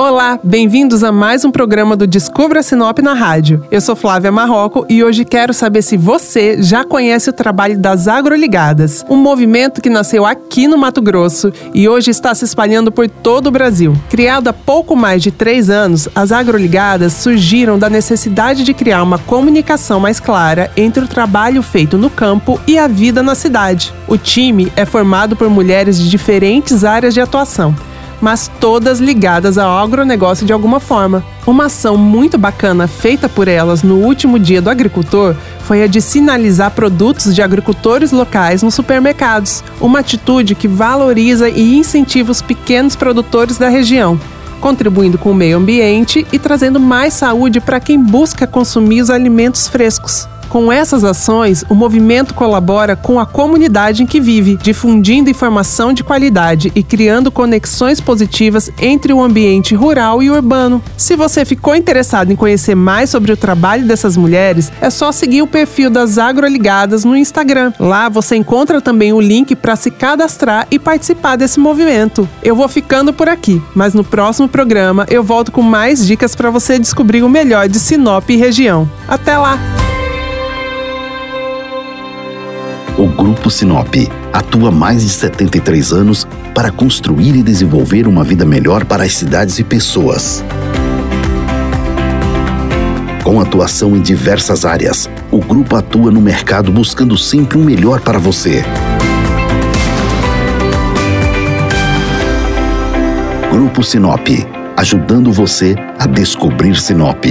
Olá, bem-vindos a mais um programa do Descubra Sinop na rádio. Eu sou Flávia Marroco e hoje quero saber se você já conhece o trabalho das Agroligadas, um movimento que nasceu aqui no Mato Grosso e hoje está se espalhando por todo o Brasil. Criado há pouco mais de três anos, as Agroligadas surgiram da necessidade de criar uma comunicação mais clara entre o trabalho feito no campo e a vida na cidade. O time é formado por mulheres de diferentes áreas de atuação mas todas ligadas ao agronegócio de alguma forma. Uma ação muito bacana feita por elas no último dia do agricultor foi a de sinalizar produtos de agricultores locais nos supermercados, uma atitude que valoriza e incentiva os pequenos produtores da região contribuindo com o meio ambiente e trazendo mais saúde para quem busca consumir os alimentos frescos. Com essas ações, o movimento colabora com a comunidade em que vive, difundindo informação de qualidade e criando conexões positivas entre o ambiente rural e urbano. Se você ficou interessado em conhecer mais sobre o trabalho dessas mulheres, é só seguir o perfil das Agroligadas no Instagram. Lá você encontra também o link para se cadastrar e participar desse movimento. Eu vou ficando por aqui, mas no próximo programa eu volto com mais dicas para você descobrir o melhor de Sinop e região. Até lá! O Grupo Sinop atua mais de 73 anos para construir e desenvolver uma vida melhor para as cidades e pessoas. Com atuação em diversas áreas, o grupo atua no mercado buscando sempre o um melhor para você. Grupo Sinop, ajudando você a descobrir Sinop.